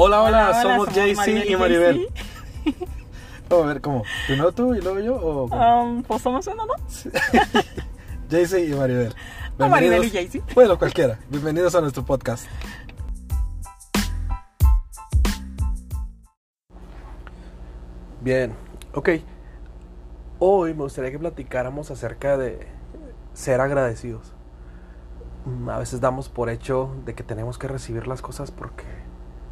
Hola, hola, somos somos Maribel y Maribel. Vamos a ver, ¿cómo? ¿Primero tú y luego yo? O cómo? Um, pues somos uno, ¿no? JC y Maribel. O Maribel y Bienvenidos- JC. Bueno, cualquiera. Bienvenidos a nuestro podcast. Bien, ok. Hoy me gustaría que platicáramos acerca de ser agradecidos. Mm, A veces damos por hecho de que tenemos que recibir las cosas porque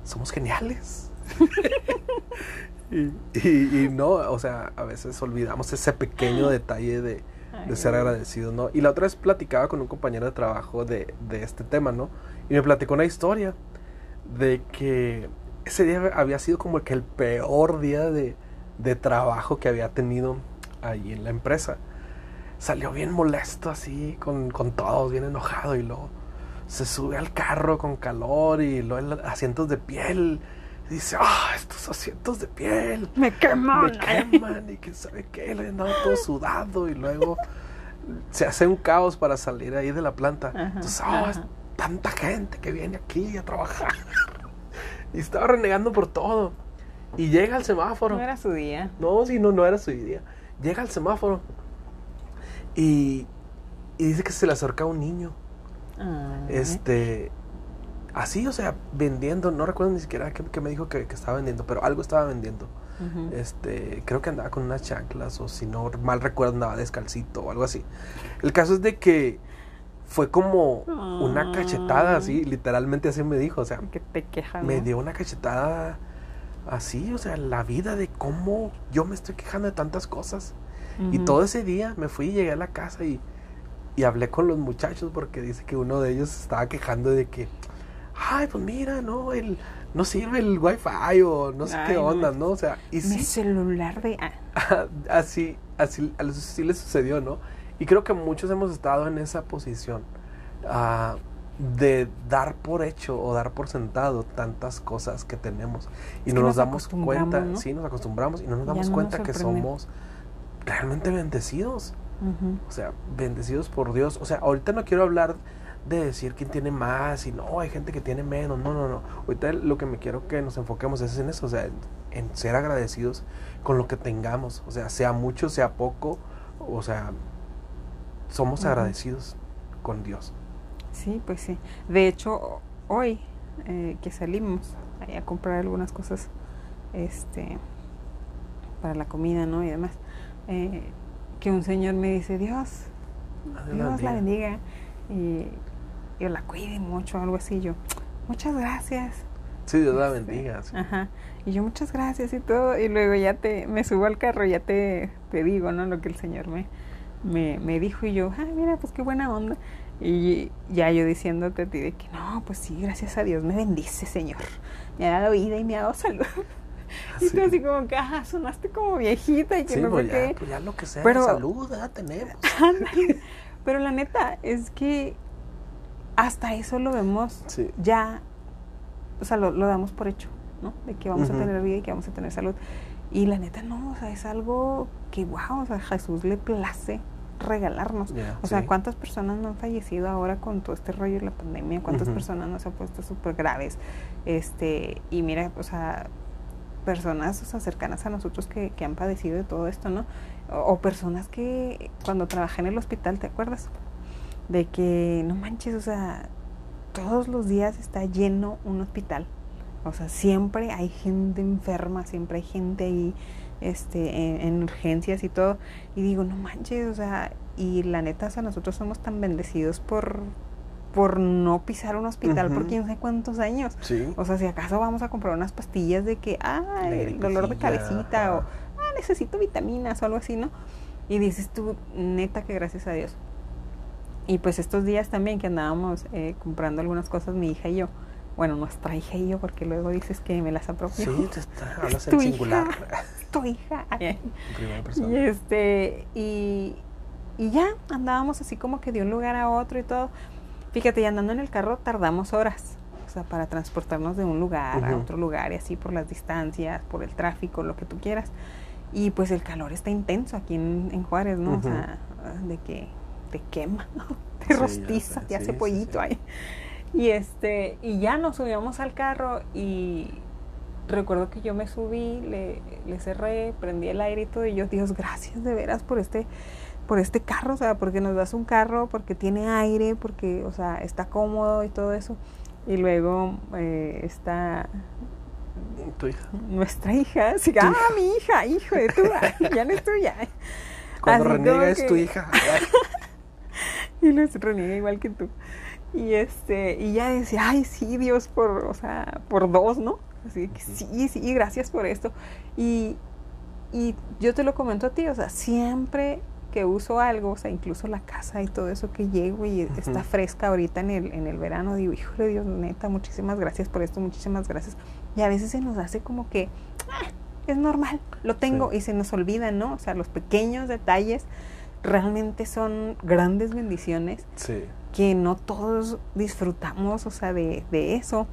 somos geniales. y, y- y no, o sea, a veces olvidamos ese pequeño detalle de, de ser agradecidos, ¿no? Y la otra vez platicaba con un compañero de trabajo de, de este tema, ¿no? Y me platicó una historia de que ese día había sido como que el peor día de, de trabajo que había tenido ahí en la empresa. Salió bien molesto así, con, con todos, bien enojado y luego se sube al carro con calor y luego el- asientos de piel. Y dice, ah, estos asientos de piel Me queman. me queman y que sabe qué, le andaba todo sudado y luego se hace un caos para salir ahí de la planta. Ajá, Entonces, es ajá. tanta gente que viene aquí a trabajar. y estaba renegando por todo. Y llega al semáforo. No era su día. No, sí, no, no era su idea. Llega al semáforo y, y dice que se le acerca un niño. Ay. Este, así, o sea, vendiendo. No recuerdo ni siquiera qué, qué me dijo que, que estaba vendiendo, pero algo estaba vendiendo. Este, creo que andaba con unas chanclas o si no mal recuerdo andaba descalcito o algo así. El caso es de que fue como una cachetada así, literalmente así me dijo, o sea, Que te quejas. me dio una cachetada así, o sea, la vida de cómo yo me estoy quejando de tantas cosas. Y todo ese día me fui y llegué a la casa y, y hablé con los muchachos porque dice que uno de ellos estaba quejando de que, ay, pues mira, no, el, no sirve el wifi o no sé Ay, qué onda, ¿no? O sea, y Mi sí, celular de. Ah. así, así, así le sucedió, ¿no? Y creo que muchos hemos estado en esa posición ah, de dar por hecho o dar por sentado tantas cosas que tenemos y Es no nos nos damos cuenta, ¿no? sí, nos acostumbramos y no nos damos no nos cuenta que somos realmente bendecidos. O sea, bendecidos por Dios. O sea, ahorita no quiero hablar de decir quién tiene más y no, hay gente que tiene menos. No, no, no. Ahorita lo que me quiero que nos enfoquemos es en eso, o sea, en, en ser agradecidos con lo que tengamos. O sea, sea mucho, sea poco. O sea, somos agradecidos con Dios. Sí, pues sí. De hecho, hoy eh, que salimos a comprar algunas cosas este para la comida, ¿no? Y demás, eh, que un señor me dice, Dios, Dios la bendiga y yo la cuide mucho, algo así. Yo, muchas gracias. Sí, Dios la Este, bendiga. sí. Ajá. Y yo, muchas gracias y todo. Y luego ya te, me subo al carro, ya te, te digo, ¿no? Lo que el Señor me, me, me dijo. Y yo, ah, mira, pues qué buena onda. Y ya yo diciéndote a ti de que, no, pues sí, gracias a Dios me bendice, Señor. Me ha dado vida y me ha dado salud. Y tú Sí. así como que, ah, sonaste como viejita y que Sí, no pues sé ya, qué. pues ya lo que sea, Pero- salud, ya tenemos. Pero la neta es que hasta eso lo vemos Sí. ya, o sea, lo, lo damos por hecho, ¿no? De que vamos a tener vida y que vamos a tener salud. Y la neta no, o sea, es algo que, wow, o sea, Jesús le place regalarnos. O sea, sí. ¿cuántas personas no han fallecido ahora con todo este rollo de la pandemia? ¿Cuántas personas no se han puesto súper graves? Este, y mira, o sea, personas o sea, cercanas a nosotros que, que han padecido de todo esto, ¿no? O, personas que cuando trabajé en el hospital, ¿te acuerdas? De que, no manches, o sea, todos los días está lleno un hospital. O sea, siempre hay gente enferma, siempre hay gente ahí este, en, en urgencias y todo. Y digo, no manches, o sea, y la neta, o sea, nosotros somos tan bendecidos por, por no pisar un hospital por Ujú. quién sabe cuántos años. Sí. O sea, si acaso vamos a comprar unas pastillas de que, ah, el dolor de cabecita o, ah, necesito vitaminas o algo así, ¿no? Y dices tú, neta que gracias a Dios. Y pues estos días también que andábamos eh, comprando algunas cosas, mi hija y yo, bueno, nuestra hija y yo, porque luego dices que me las apropio. Sí, te está, hablas Tu en hija. singular. tu hija. En primera Y este, y, y ya andábamos así como que de un lugar a otro y todo. Fíjate, y andando en el carro tardamos horas. O sea, para transportarnos de un lugar a otro lugar y así por las distancias, por el tráfico, lo que tú quieras. Y pues el calor está intenso aquí en, en Juárez, ¿no? O sea, de que te quema, te rostiza, te hace sí, pollito sí. ahí. Y este, y ya nos subíamos al carro y recuerdo que yo me subí, le, le cerré, prendí el aire y todo, y yo, Dios, gracias de veras por este, por este carro, o sea, porque nos das un carro, porque tiene aire, porque, o sea, está cómodo y todo eso. Y luego eh, está Tu hija. nuestra hija, ah, hija. mi hija, hijo de tu, ya no es tuya. Cuando Así reniega es tu hija. y los reniega igual que tú. Y este, y ya decía, ay, sí, Dios, por, o sea, por dos, ¿no? Así que sí, sí, gracias por esto. Y, y yo te lo comento a ti, o sea, siempre que uso algo, o sea, incluso la casa y todo eso que llego y está fresca ahorita en el, en el verano, digo, híjole Dios, neta, muchísimas gracias por esto, muchísimas gracias. Y a veces se nos hace como que, "Ah, es normal, lo tengo, Sí. y se nos olvida, ¿no? O sea, los pequeños detalles realmente son grandes bendiciones Sí. que no todos disfrutamos, o sea, de, de eso.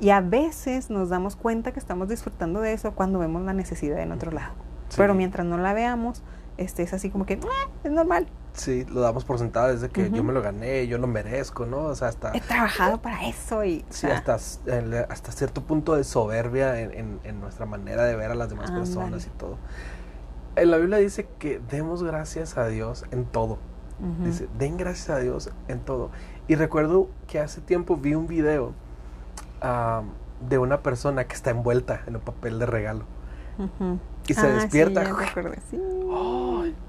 Y a veces nos damos cuenta que estamos disfrutando de eso cuando vemos la necesidad en otro lado. Sí. Pero mientras no la veamos, este es así como que "Ah, es normal. Sí, lo damos por sentado desde que yo me lo gané, yo lo merezco, ¿no? O sea, hasta, He trabajado para eso y o sí, sea, hasta, hasta cierto punto de soberbia en, en- en nuestra manera de ver a las demás personas y todo. En la Biblia dice que demos gracias a Dios en todo. Dice, den gracias a Dios en todo. Y recuerdo que hace tiempo vi un video ah, de una persona que está envuelta en un papel de regalo. Y se Ah, despierta. Sí, sí.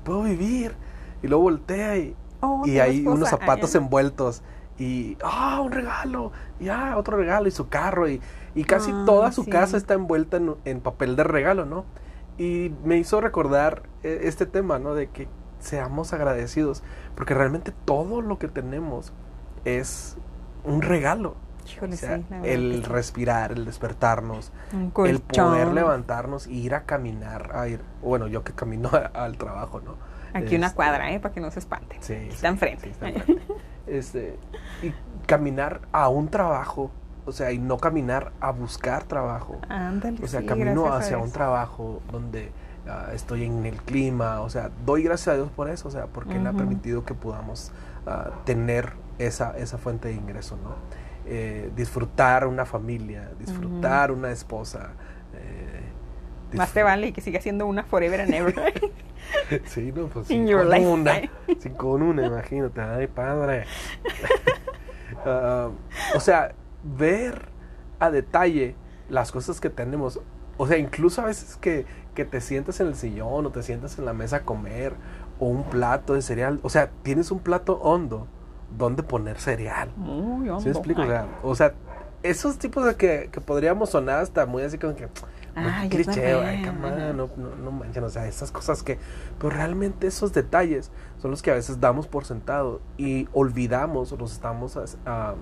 Puedo vivir. Y luego voltea y, Oh, y hay esposa. unos zapatos Ah, envueltos. Y, ¡ah! un regalo. Y, ¡ah! otro regalo. Y su carro. Y, y casi Ah, toda su sí. casa está envuelta en, en papel de regalo, ¿no? Y me hizo recordar eh, este tema, ¿no? De que seamos agradecidos. Porque realmente todo lo que tenemos es un regalo. Híjole, O sea, sí, la verdad el respirar, el despertarnos, el poder levantarnos y ir a caminar, a ir, bueno, yo que camino a- al trabajo, ¿no? Aquí una Este, cuadra, ¿eh? Para que no se espanten. Sí, está enfrente. sí, está enfrente. Este, y caminar a un trabajo, o sea, y no caminar a buscar trabajo. Ándale, O sea, camino hacia un trabajo donde ah, estoy en el clima, o sea, doy gracias a Dios por eso, o sea, porque Él ha permitido que podamos ah, tener esa, esa fuente de ingreso, ¿no? Eh, disfrutar una familia, disfrutar una esposa. eh, Más te vale que siga siendo una forever and ever. Sí, no, pues In sí, your con una, sí, con una, imagínate, ay padre. Ah, o sea, ver a detalle las cosas que tenemos. O sea, incluso a veces que, que te sientas en el sillón o te sientas en la mesa a comer o un plato de cereal. O sea, tienes un plato hondo donde poner cereal. Muy ¿Sí me explico? O sea, o sea, esos tipos de que, que podríamos sonar hasta muy así como que Ay, cliché, ay, on, no, no, no manchen, o sea, esas cosas que, pero realmente esos detalles son los que a veces damos por sentado y olvidamos o nos estamos ah,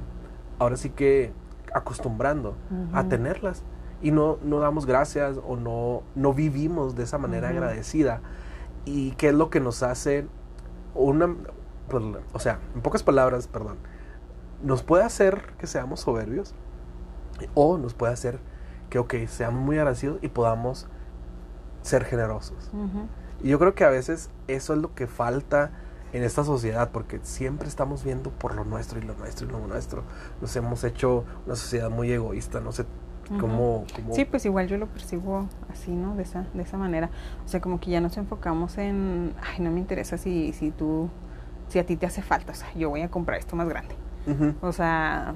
ahora sí que acostumbrando a tenerlas. Y no, no damos gracias o no, no vivimos de esa manera agradecida. Y qué es lo que nos hace una, pues, o sea, en pocas palabras, perdón, nos puede hacer que seamos soberbios o nos puede hacer que, ok, seamos muy agradecidos y podamos ser generosos. Ujú. Y yo creo que a veces eso es lo que falta en esta sociedad, porque siempre estamos viendo por lo nuestro y lo nuestro y lo nuestro. Nos hemos hecho una sociedad muy egoísta, no sé Ujú. cómo... cómo- Sí, pues igual yo lo percibo así, ¿no? De esa, de esa manera. O sea, como que ya nos enfocamos en, ay, no me interesa si, si tú, si a ti te hace falta, o sea, yo voy a comprar esto más grande. O sea,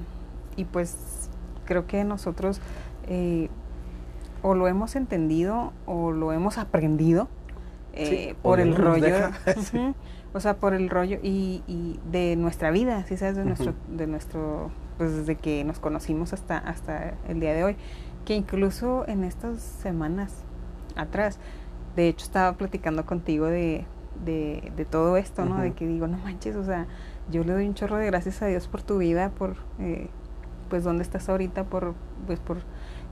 y pues creo que nosotros eh, o lo hemos entendido o lo hemos aprendido eh, Sí, por el rollo. Sí. O sea, por el rollo y, y de nuestra vida, ¿sí sabes? De nuestro, de nuestro, pues desde que nos conocimos hasta, hasta el día de hoy. Que incluso en estas semanas atrás, de hecho estaba platicando contigo de, de, de todo esto, ¿no? De que digo, no manches, o sea, yo le doy un chorro de gracias a Dios por tu vida, por eh, pues dónde estás ahorita, por pues por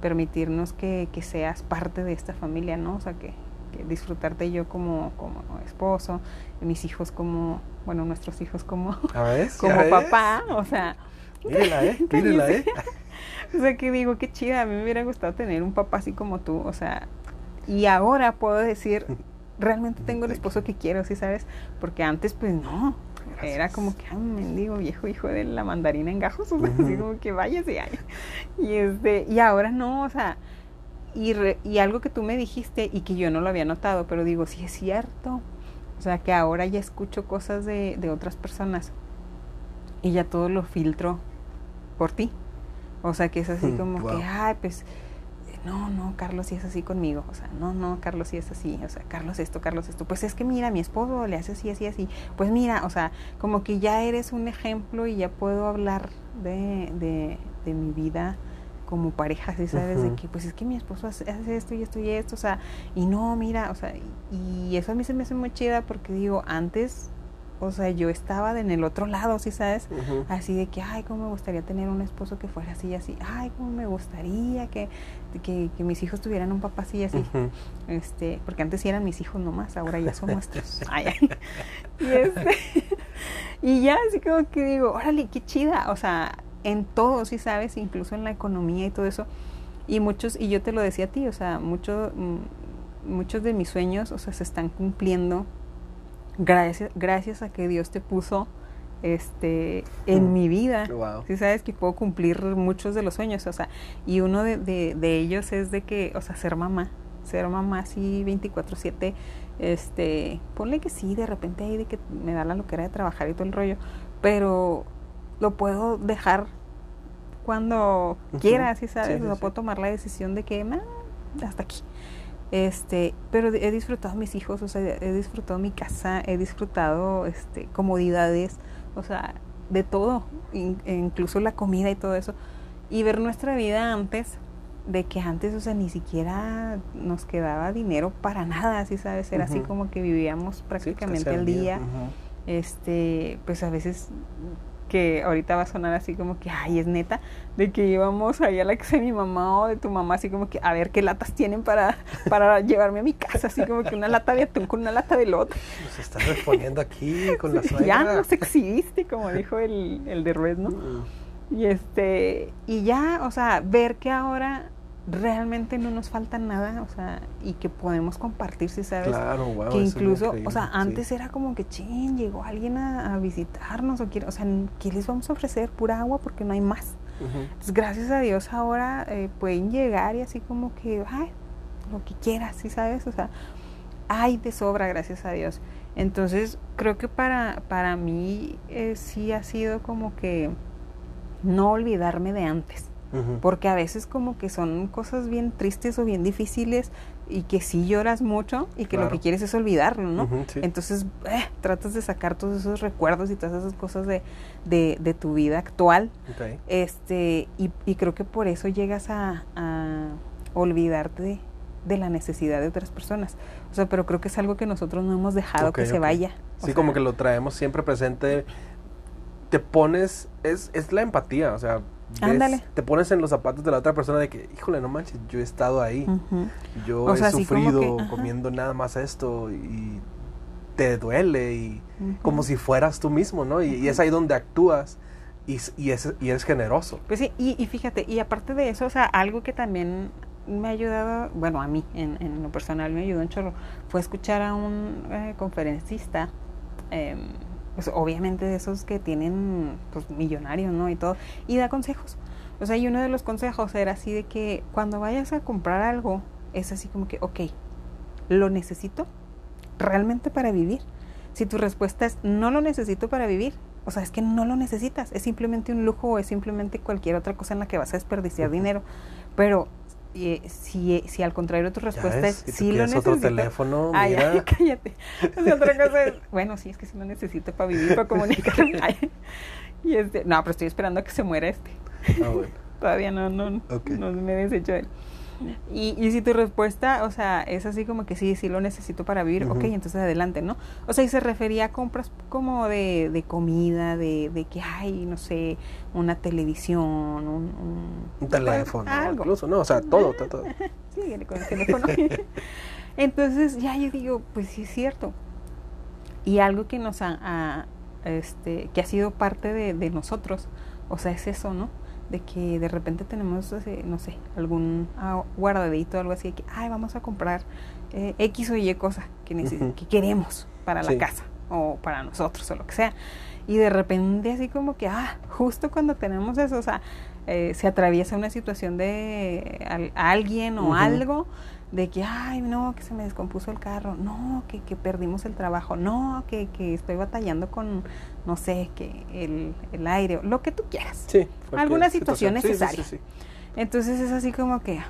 permitirnos que, que seas parte de esta familia, ¿no? O sea, que, que disfrutarte yo como, como esposo, mis hijos como, bueno, nuestros hijos como, ¿A ver? como ¿Ya ves? papá, o sea, Mírela, ¿eh? Mírela, ¿eh? o sea, que digo, qué chida, a mí me hubiera gustado tener un papá así como tú, o sea, y ahora puedo decir, realmente tengo el esposo que quiero, ¿sí sabes? Porque antes, pues no, era como que, ah, mendigo viejo hijo de la mandarina en gajos, o sea, así como que váyase, ay. Y, este, y ahora no, o sea, y, re- y algo que tú me dijiste y que yo no lo había notado, pero digo, sí es cierto. O sea, que ahora ya escucho cosas de, de otras personas y ya todo lo filtro por ti. O sea, que es así Mm, como wow. que, ay, pues, no, no, Carlos sí es así conmigo. O sea, no, no, Carlos sí es así. O sea, Carlos esto, Carlos esto. Pues es que mira, mi esposo le hace así, así, así. Pues mira, o sea, como que ya eres un ejemplo y ya puedo hablar de, de, de mi vida como pareja, ¿sí sabes? De que, pues es que mi esposo hace, hace esto y esto y esto, o sea, y no, mira, o sea, y, y eso a mí se me hace muy chida porque digo, antes, o sea, yo estaba en el otro lado, ¿sí sabes? Así de que, ay, cómo me gustaría tener un esposo que fuera así y así. Ay, cómo me gustaría que, que, que mis hijos tuvieran un papá así y así. Este, porque antes sí eran mis hijos nomás, ahora ya son nuestros. Ay, ay. Y, este, y ya así como que digo, órale, qué chida. O sea, en todo, sí sabes, incluso en la economía y todo eso. Y muchos, y yo te lo decía a ti, o sea, mucho, mm, muchos de mis sueños, o sea, se están cumpliendo gracias, gracias a que Dios te puso este en Mm. mi vida. Wow. Sí sabes que puedo cumplir muchos de los sueños, o sea, y uno de, de, de ellos es de que, o sea, ser mamá, ser mamá así 24/7, este, ponle que sí, de repente ahí de que me da la loquera de trabajar y todo el rollo, pero lo puedo dejar cuando quiera, ¿sí sabes? Sí, sí, Lo sí. puedo tomar la decisión de que, "Ah, hasta aquí. Este, pero he disfrutado mis hijos, o sea, he disfrutado mi casa, he disfrutado este comodidades, o sea, de todo, in- e incluso la comida y todo eso. Y ver nuestra vida antes, de que antes, o sea, ni siquiera nos quedaba dinero para nada, ¿sí sabes? Era así como que vivíamos pues, prácticamente al día este, pues a veces que ahorita va a sonar así como que, ay, es neta, de que íbamos ahí a la casa de mi mamá o de tu mamá, así como que, a ver qué latas tienen para, para llevarme a mi casa, así como que una lata de atún con una lata de lote. Nos estás respondiendo aquí con la suegra. ya nos exhibiste, como dijo el, el de Red, ¿no? Mm. Y este, y ya, o sea, ver que ahora realmente no nos falta nada, o sea, y que podemos compartir, si sabes, Claro, wow. que incluso, o sea, sí. antes era como que, ching, llegó alguien a, a visitarnos, o, quiere, o sea, ¿qué les vamos a ofrecer? Pura agua porque no hay más. Entonces, gracias a Dios ahora eh, pueden llegar y así como que, ay, lo que quieras, ¿sí sabes? O sea, hay de sobra, gracias a Dios. Entonces, creo que para, para mí eh, sí ha sido como que no olvidarme de antes. Porque a veces como que son cosas bien tristes o bien difíciles y que sí lloras mucho y que lo que quieres es olvidarlo, ¿no? Sí. Entonces eh, tratas de sacar todos esos recuerdos y todas esas cosas de, de, de tu vida actual. Este, y, y creo que por eso llegas a, a olvidarte de, de la necesidad de otras personas. O sea, pero creo que es algo que nosotros no hemos dejado que se vaya. O Sí, como que lo traemos siempre presente. Te pones, es, es la empatía, o sea, Ándale. te pones en los zapatos de la otra persona de que, híjole, no manches, yo he estado ahí, ujú. yo O he sea, sufrido que, comiendo nada más esto y te duele y Ujú. como si fueras tú mismo, ¿no? Y, y es ahí donde actúas y, y, es, y eres generoso. Pues sí, y, y fíjate, y aparte de eso, o sea, algo que también me ha ayudado, bueno, a mí en, en lo personal me ayudó un chorro, fue escuchar a un eh, conferencista, eh, pues obviamente de esos que tienen, pues millonarios, ¿no? Y todo, y da consejos. O sea, y uno de los consejos era así de que cuando vayas a comprar algo, es así como que, ok, ¿lo necesito realmente para vivir? Si tu respuesta es no lo necesito para vivir, o sea, es que no lo necesitas, es simplemente un lujo o es simplemente cualquier otra cosa en la que vas a desperdiciar dinero. Pero eh, si, si al contrario tu respuesta es sí lo necesito. otro teléfono, Ay, mira. ay, cállate. O sea, otra cosa es, bueno, sí, es que sí lo necesito para vivir, para comunicarme. Ay, y este, no, pero estoy esperando a que se muera este. Ah, bueno. Todavía no, no, Ok. no me he deshecho de él. Y, y si tu respuesta, o sea, es así como que sí, sí lo necesito para vivir, ok, Ujú. entonces adelante, ¿no? O sea, y se refería a compras como de, de comida, de, de que hay, no sé, una televisión, un, un, Un teléfono, algo. incluso, no, o sea, todo, todo, con el teléfono. Entonces ya yo digo, pues sí es cierto. Y algo que nos ha, ha, este, que ha sido parte de, de nosotros, o sea, es eso, ¿no? De que de repente tenemos, no sé, algún ah, guardadito o algo así, de que, ay, vamos a comprar eh, X o Y cosa que, que queremos para Sí. la casa o para nosotros o lo que sea. Y de repente así como que, ah, justo cuando tenemos eso, o sea, eh, se atraviesa una situación de al- alguien o algo, de que, ay, no, que se me descompuso el carro, no, que, que perdimos el trabajo, no, que, que estoy batallando con, no sé, que el, el aire, lo que tú quieras. Sí. Alguna situación sí, necesaria. sí, sí. Entonces es así como que,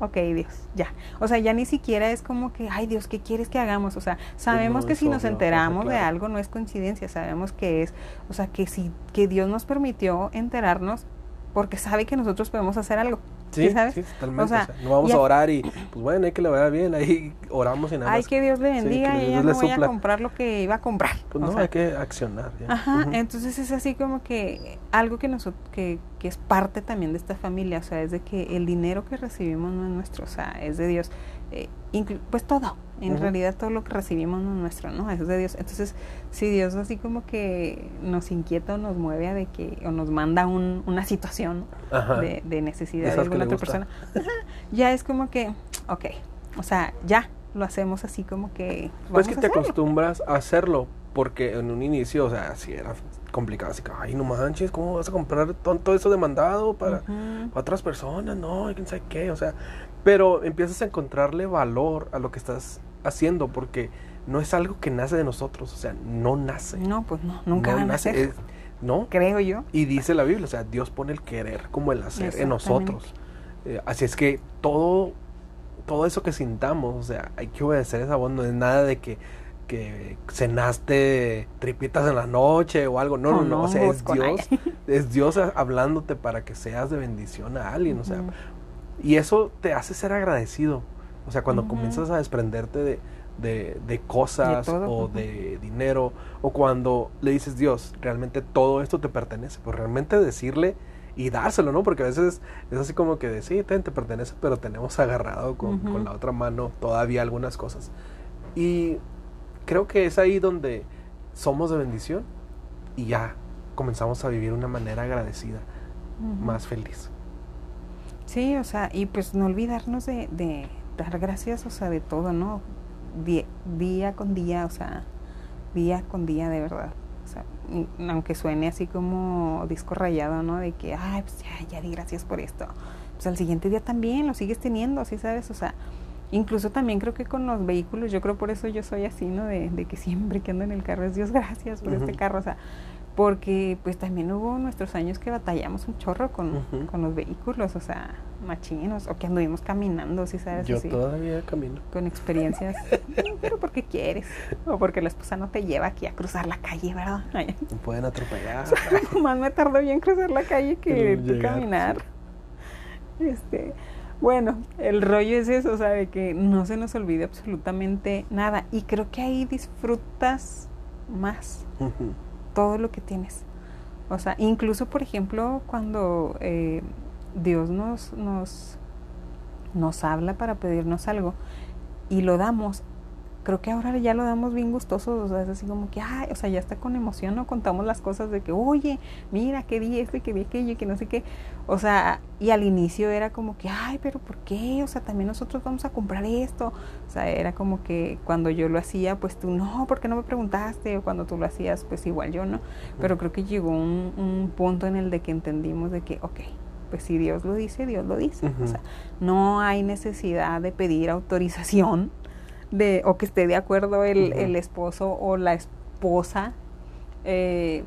ok, Dios, ya. O sea, ya ni siquiera es como que, ay Dios, ¿qué quieres que hagamos? O sea, sabemos no, que si nos enteramos de algo no es coincidencia, sabemos que es, o sea, que si que Dios nos permitió enterarnos porque sabe que nosotros podemos hacer algo. Sí, ¿Sí sabes? sí, totalmente. O sea, o sea, no vamos a orar y, pues bueno, hay que le vaya bien, ahí oramos y nada Ay, más. que Dios le Sí, bendiga que y ya no voy a comprar lo que iba a comprar. Pues no, sea, hay que accionar. ya. Ajá, entonces es así como que algo que, nosotros, que, que es parte también de esta familia, o sea, es de que el dinero que recibimos no es nuestro, o sea, es de Dios. Eh, inclu- pues todo, en realidad todo lo que recibimos no es nuestro, ¿no? Es de Dios. Entonces, si Dios así como que nos inquieta o nos mueve a de que, o nos manda un, una situación de, de necesidad de, alguna otra gusta. persona, ya es como que, ok, o sea, ya lo hacemos así como que... Pues que te hacerlo. acostumbras a hacerlo, porque en un inicio, o sea, sí era complicado, así que, ay, no manches, ¿cómo vas a comprar todo eso demandado para, para otras personas? No, quién sabe qué, o sea, pero empiezas a encontrarle valor a lo que estás haciendo, porque no es algo que nace de nosotros, o sea, no nace. No, pues no, nunca no a nace, es- no, creo yo. y dice la Biblia, o sea, Dios pone el querer como el hacer en nosotros. Eh, así es que todo, todo eso que sintamos, o sea, hay que obedecer esa voz, no es nada de que, que cenaste tripitas en la noche o algo, no, no, no, o sea, es Dios, es Dios hablándote para que seas de bendición a alguien, o sea. Y eso te hace ser agradecido, o sea, cuando comienzas a desprenderte de, de, de cosas De o de dinero, o cuando le dices, Dios, realmente todo esto te pertenece, pues realmente decirle y dárselo, ¿no? Porque a veces es así como que de, sí, te pertenece, pero tenemos agarrado con, con la otra mano todavía algunas cosas. Y creo que es ahí donde somos de bendición y ya comenzamos a vivir una manera agradecida, más feliz. Sí, o sea, y pues no olvidarnos de, de dar gracias, o sea, de todo, ¿no? Día con día, o sea, día con día, de verdad. O sea, aunque suene así como disco rayado, ¿no? De que, ay, pues ya, ya di gracias por esto. Pues al siguiente día también lo sigues teniendo, ¿sí sabes? O sea, incluso también creo que con los vehículos, yo creo por eso yo soy así, ¿no? De, de que siempre que ando en el carro es Dios gracias por este carro, o sea, porque pues también hubo nuestros años que batallamos un chorro con, con los vehículos, o sea, machinos, o que anduvimos caminando, ¿sí sabes? Yo Así, todavía camino. Con experiencias, pero porque quieres, o porque la esposa no te lleva aquí a cruzar la calle, ¿verdad? Ay, Me pueden atropellar. más me tardó bien cruzar la calle que llegar, caminar. Este, bueno, el rollo es eso, o sea, de que no se nos olvide absolutamente nada. Y creo que ahí disfrutas más Ujú. Todo lo que tienes. O sea, incluso, por ejemplo, cuando eh, Dios nos, nos, nos habla para pedirnos algo y lo damos, creo que ahora ya lo damos bien gustosos, o sea, es así como que, ay, o sea, ya está con emoción, ¿no? Contamos las cosas de que, oye, mira, que di esto y que di aquello y que no sé qué. O sea, y al inicio era como que, ay, pero ¿por qué? O sea, también nosotros vamos a comprar esto. O sea, era como que cuando yo lo hacía, pues tú, no, ¿por qué no me preguntaste? O cuando tú lo hacías, pues igual yo, ¿no? Pero creo que llegó un, un punto en el de que entendimos de que, ok, pues si Dios lo dice, Dios lo dice. O sea, no hay necesidad de pedir autorización de o que esté de acuerdo el, el esposo o la esposa eh,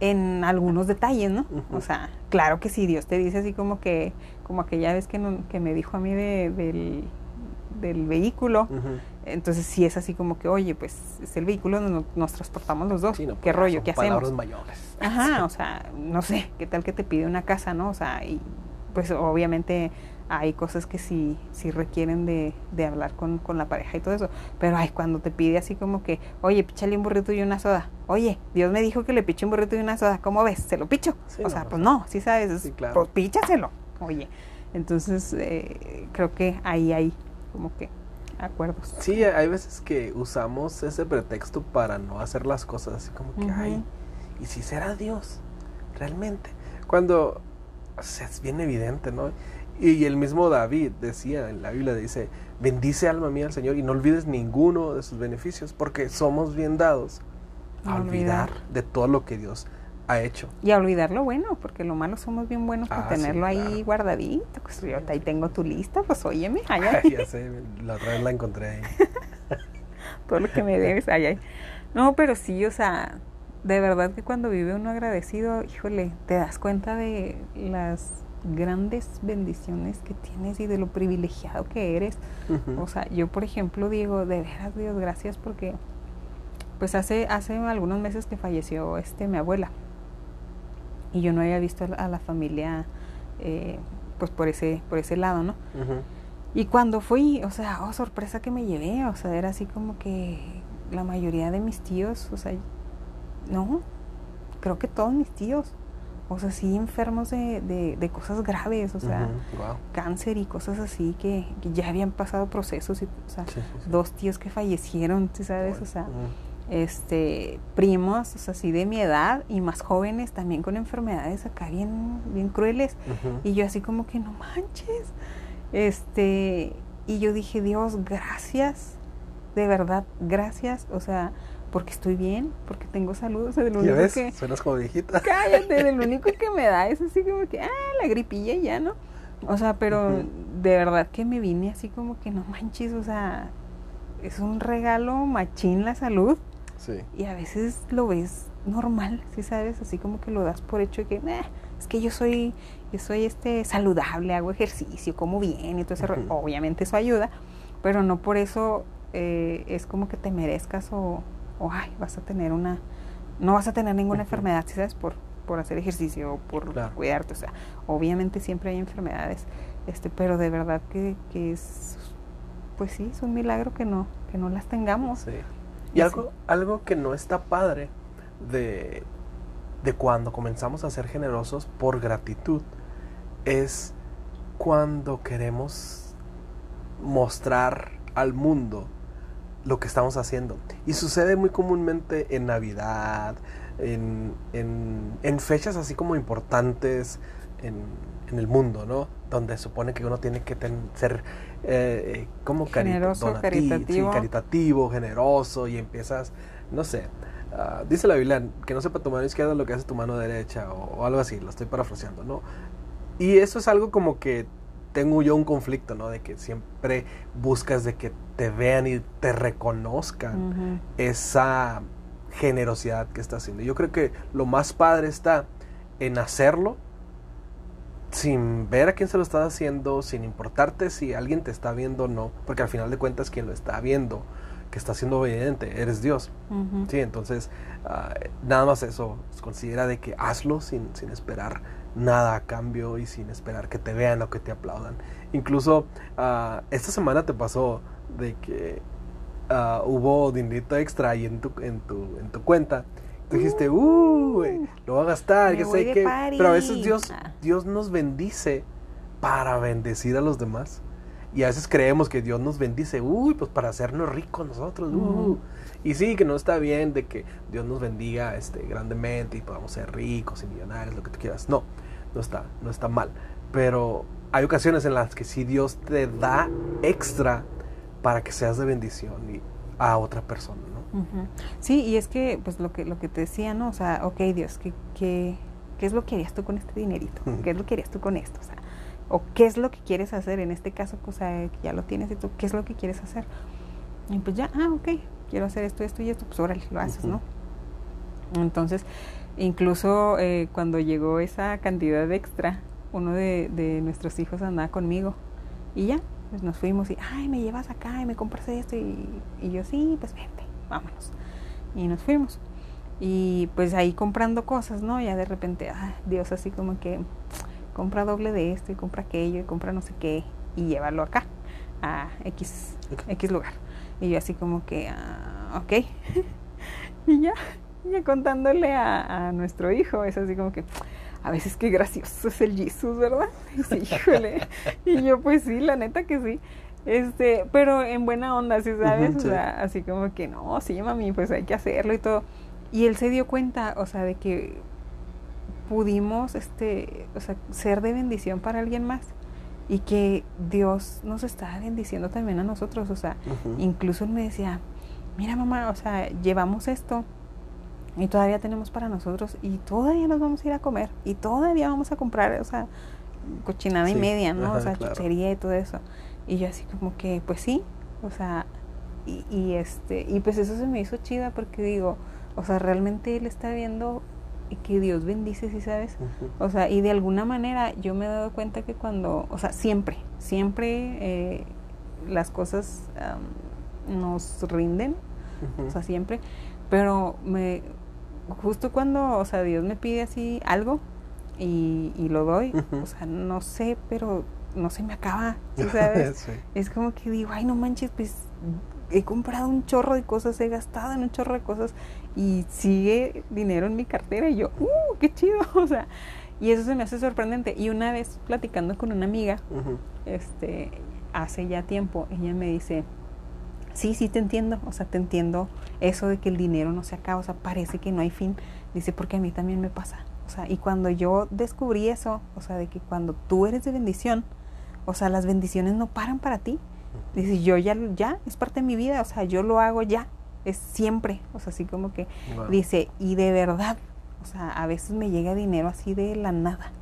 en algunos detalles, ¿no? O sea, claro que si Dios te dice así como que, como aquella vez que, no- que me dijo a mí de- del, del vehículo, entonces sí es así como que, oye, pues es el vehículo donde nos, transportamos los dos, Sí, no, ¿qué pues, rollo? ¿Qué hacemos? mayores. Ajá, o sea, no sé, qué tal que te pide una casa, ¿no? O sea, y pues obviamente hay cosas que sí, sí requieren de, de hablar con, con la pareja y todo eso. Pero ay, cuando te pide así como que, oye, píchale un burrito y una soda. Oye, Dios me dijo que le piche un burrito y una soda. ¿Cómo ves? ¿Se lo picho? Sí, o no, sea, pues no, sí sabes, es- sí, claro. pues píchaselo. Oye, entonces eh, creo que ahí hay como que acuerdos. Sí, hay veces que usamos ese pretexto para no hacer las cosas así como que, Ujú. ay, ¿y si será Dios? Realmente. Cuando o sea, es bien evidente, ¿no? Y el mismo David decía en la Biblia, dice, bendice alma mía al Señor y no olvides ninguno de sus beneficios, porque somos bien dados a olvidar de todo lo que Dios ha hecho. Y a olvidar lo bueno, porque lo malo somos bien buenos para Ah, sí, tenerlo ahí guardadito. Pues yo ahí tengo tu lista, pues óyeme, Ay, ay, ya sé, la otra vez la encontré ahí. todo lo que me debes, ay, ay. No, pero sí, o sea, de verdad que cuando vive uno agradecido, híjole, te das cuenta de las grandes bendiciones que tienes y de lo privilegiado que eres. O sea, yo por ejemplo digo, de veras Dios, gracias porque pues hace hace algunos meses que falleció este mi abuela y yo no había visto a la, a la familia eh, pues por ese por ese lado, ¿no? Y cuando fui, o sea, oh sorpresa que me llevé, o sea, era así como que la mayoría de mis tíos, o sea, no, creo que todos mis tíos, o sea, sí enfermos de, de, de cosas graves, o sea. Wow. cáncer y cosas así que, que ya habían pasado procesos y o sea, Sí, sí, sí. dos tíos que fallecieron, ¿sí sabes? O sea, este primos, o sea, así de mi edad y más jóvenes también con enfermedades acá bien bien crueles y yo así como que no manches. Este, y yo dije, "Dios, gracias. De verdad, gracias, o sea, porque estoy bien, porque tengo salud, o sea, de lo ¿Ya único ves? que Suenas como viejita. cállate, de lo único que me da es así como que, ah, la gripilla y ya, ¿no? O sea, pero de verdad que me vine así como que no manches, o sea, es un regalo machín la salud Sí. y a veces lo ves normal, ¿sí sabes? Así como que lo das por hecho de que, "Nah, es que yo soy, yo soy este saludable, hago ejercicio, como bien y todo ese rollo". Ujú. Obviamente eso ayuda, pero no por eso eh, es como que te merezcas o, o, ay, vas a tener una, no vas a tener ninguna enfermedad, ¿sí sabes? Por, por hacer ejercicio o por Claro. cuidarte, o sea, obviamente siempre hay enfermedades, este, pero de verdad que, que es, pues sí, es un milagro que no, que no las tengamos. Sí. Y Y algo, algo que no está padre de, de cuando comenzamos a ser generosos por gratitud es cuando queremos mostrar al mundo lo que estamos haciendo. Y sucede muy comúnmente en Navidad, en, en- en fechas así como importantes en, en el mundo, ¿no? Donde supone que uno tiene que ten- ser eh, como cari- Generoso, donati- caritativo. sí, caritativo, generoso y empiezas, no sé, ah, dice la Biblia que no sepa tu mano izquierda lo que hace tu mano derecha o, o algo así, lo estoy parafraseando, ¿no? Y eso es algo como que tengo yo un conflicto, ¿no? De que siempre buscas de que te vean y te reconozcan esa generosidad que está haciendo. Yo creo que lo más padre está en hacerlo sin ver a quién se lo estás haciendo, sin importarte si alguien te está viendo o no, porque al final de cuentas quien lo está viendo, que está siendo obediente, eres Dios. Sí, entonces ah, nada más eso, considera de que hazlo sin, sin esperar nada a cambio y sin esperar que te vean o que te aplaudan. Incluso ah, esta semana te pasó de que ah, hubo dinerito extra ahí en tu, en tu, en tu cuenta. Tú dijiste, uh, güey, lo voy a gastar, voy sé que... party". Pero a veces Dios, Ah. Dios nos bendice para bendecir a los demás. Y a veces creemos que Dios nos bendice, uy, pues para hacernos ricos nosotros. uh. Y sí, que no está bien de que Dios nos bendiga este, grandemente y podamos ser ricos y millonarios, lo que tú quieras. No, no está, no está mal. Pero hay ocasiones en las que sí Dios te da extra para que seas de bendición y a otra persona, ¿no? Sí, y es que, pues lo que, lo que te decía, ¿no? O sea, ok, Dios, ¿qué, qué, qué es lo que harías tú con este dinerito? ¿Qué es lo que harías tú con esto? O sea, o qué es lo que quieres hacer en este caso, o sea, ya lo tienes y tú, ¿qué es lo que quieres hacer? Y pues ya, ah, ok, quiero hacer esto, esto y esto, pues órale, lo haces. ¿no? Entonces, incluso eh, cuando llegó esa cantidad extra, uno de, de nuestros hijos andaba conmigo y ya, pues nos fuimos y, ay, me llevas acá y me compras esto y, y yo, sí, pues vente, vámonos. Y nos fuimos. Y pues ahí comprando cosas, ¿no? Ya de repente, ah, Dios así como que compra doble de esto y compra aquello y compra no sé qué y llévalo acá, a X. X lugar. Y yo así como que, ah, ok. y ya, ya contándole a, a nuestro hijo, es así como que, a veces qué gracioso es el Jesús, ¿verdad? Y dice, híjole. y yo, pues sí, la neta que sí. Este, pero en buena onda, ¿sí sabes? O sí. sea, así como que, no, sí, mami, pues hay que hacerlo y todo. Y él se dio cuenta, o sea, de que pudimos, este, o sea, ser de bendición para alguien más y que Dios nos está bendiciendo también a nosotros, o sea, incluso él me decía, mira mamá, o sea, llevamos esto y todavía tenemos para nosotros y todavía nos vamos a ir a comer y todavía vamos a comprar, o sea, cochinada y media, ¿no? ajá, o sea, claro. chuchería y todo eso. Y yo así como que, pues sí, o sea, y, y este, y pues eso se me hizo chida porque digo, o sea, realmente él está viendo que Dios bendice, ¿sí sabes? O sea, y de alguna manera yo me he dado cuenta que cuando, o sea, siempre, siempre eh, las cosas am, nos rinden, o sea, siempre, pero me, justo cuando, o sea, Dios me pide así algo y, y lo doy, o sea, no sé, pero no se me acaba, ¿sí sabes? Sí. Es como que digo, ay, no manches, pues he comprado un chorro de cosas, he gastado en un chorro de cosas y sigue dinero en mi cartera y yo, ¡uh, qué chido! O sea, y eso se me hace sorprendente. Y una vez platicando con una amiga, este, hace ya tiempo, ella me dice, sí, sí te entiendo, o sea, te entiendo eso de que el dinero no se acaba, o sea, parece que no hay fin. Dice, porque a mí también me pasa. O sea, y cuando yo descubrí eso, o sea, de que cuando tú eres de bendición, o sea, las bendiciones no paran para ti. Dice, yo ya, ya, es parte de mi vida, o sea, yo lo hago ya, es siempre, o sea, así como que, Wow. dice, y de verdad, o sea, a veces me llega dinero así de la nada,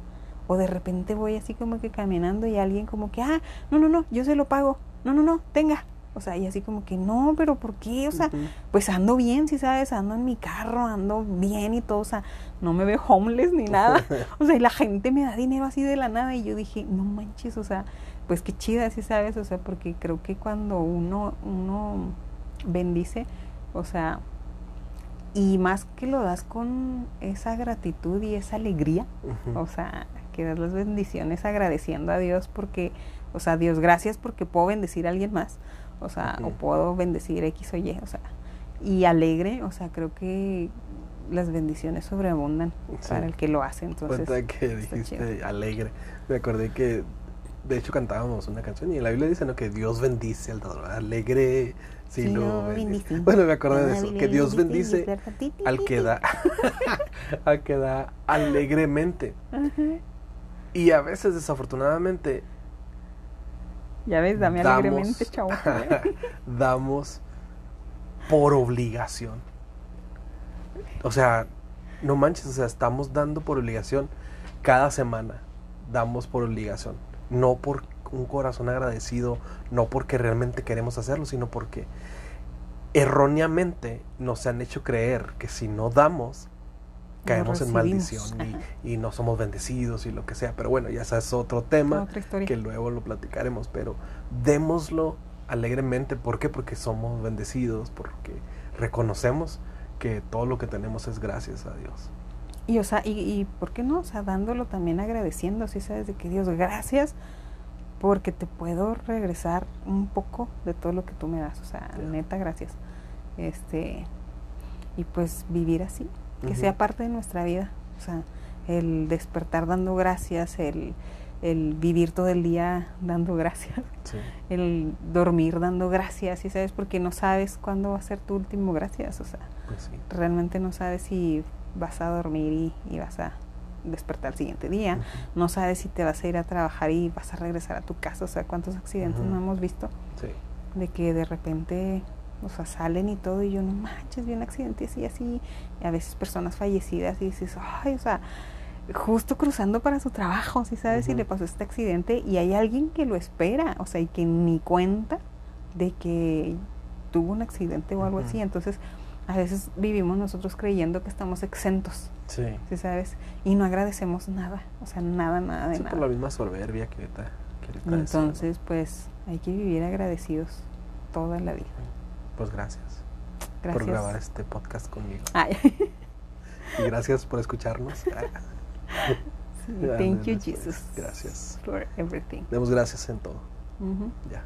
o de repente voy así como que caminando y alguien como que, ah, no, no, no, yo se lo pago, no, no, no, tenga, o sea, y así como que, no, pero ¿por qué? O sea, pues ando bien, si sabes, ando en mi carro, ando bien y todo, o sea, no me veo homeless ni nada. O sea, y la gente me da dinero así de la nada y yo dije, no manches, o sea, pues qué chida, si sabes, o sea, porque creo que cuando uno, uno bendice, o sea, y más que lo das con esa gratitud y esa alegría, o sea, que das las bendiciones agradeciendo a Dios porque, o sea, Dios, gracias porque puedo bendecir a alguien más, o sea, o puedo bendecir X o Y, o sea, y alegre, o sea, creo que las bendiciones sobreabundan Sí. para el que lo hace, entonces. Cuenta que dijiste alegre. Me acordé que de hecho cantábamos una canción y en la Biblia dice ¿no? que Dios bendice al dador alegre si Sí, lo lo bendice. Bueno, me acordé de eso, que Dios bendice, al que da al que da alegremente. Y a veces desafortunadamente Ya ves, dame alegremente, chavo. damos por obligación. O sea, no manches, o sea, estamos dando por obligación cada semana. Damos por obligación. No por un corazón agradecido, no porque realmente queremos hacerlo, sino porque erróneamente nos han hecho creer que si no damos, caemos en maldición y, y no somos bendecidos y lo que sea. Pero bueno, ya ese es otro tema que luego lo platicaremos, pero démoslo alegremente. ¿Por qué? Porque somos bendecidos, porque reconocemos que todo lo que tenemos es gracias a Dios. Y, o sea, y, y ¿por qué no? O sea, dándolo también agradeciendo, si sabes de que Dios, gracias porque te puedo regresar un poco de todo lo que tú me das. O sea, neta, gracias. Este, y pues vivir así, que sea parte de nuestra vida. O sea, el despertar dando gracias, el, el vivir todo el día dando gracias, Sí. el dormir dando gracias, si sabes, porque no sabes cuándo va a ser tu último gracias. O sea, Pues sí. realmente no sabes si vas a dormir y, y vas a despertar el siguiente día, no sabes si te vas a ir a trabajar y vas a regresar a tu casa, o sea, cuántos accidentes no hemos visto. Sí. de que de repente, o sea, salen y todo y yo no manches, vi un accidente así, así, y a veces personas fallecidas y dices, ay, o sea, justo cruzando para su trabajo, si sabes si Ujú. le pasó este accidente y hay alguien que lo espera, o sea, y que ni cuenta de que tuvo un accidente o algo así, entonces a veces vivimos nosotros creyendo que estamos exentos, Sí. ¿Sí sabes? Y no agradecemos nada, o sea, nada, nada de sí, nada. por la misma soberbia que, está, Entonces, pues hay que vivir agradecidos toda la vida. Pues gracias. Gracias. Por grabar este podcast conmigo. Y gracias por escucharnos. sí, thank you, Jesus. Gracias. For everything. Demos gracias en todo. Ya.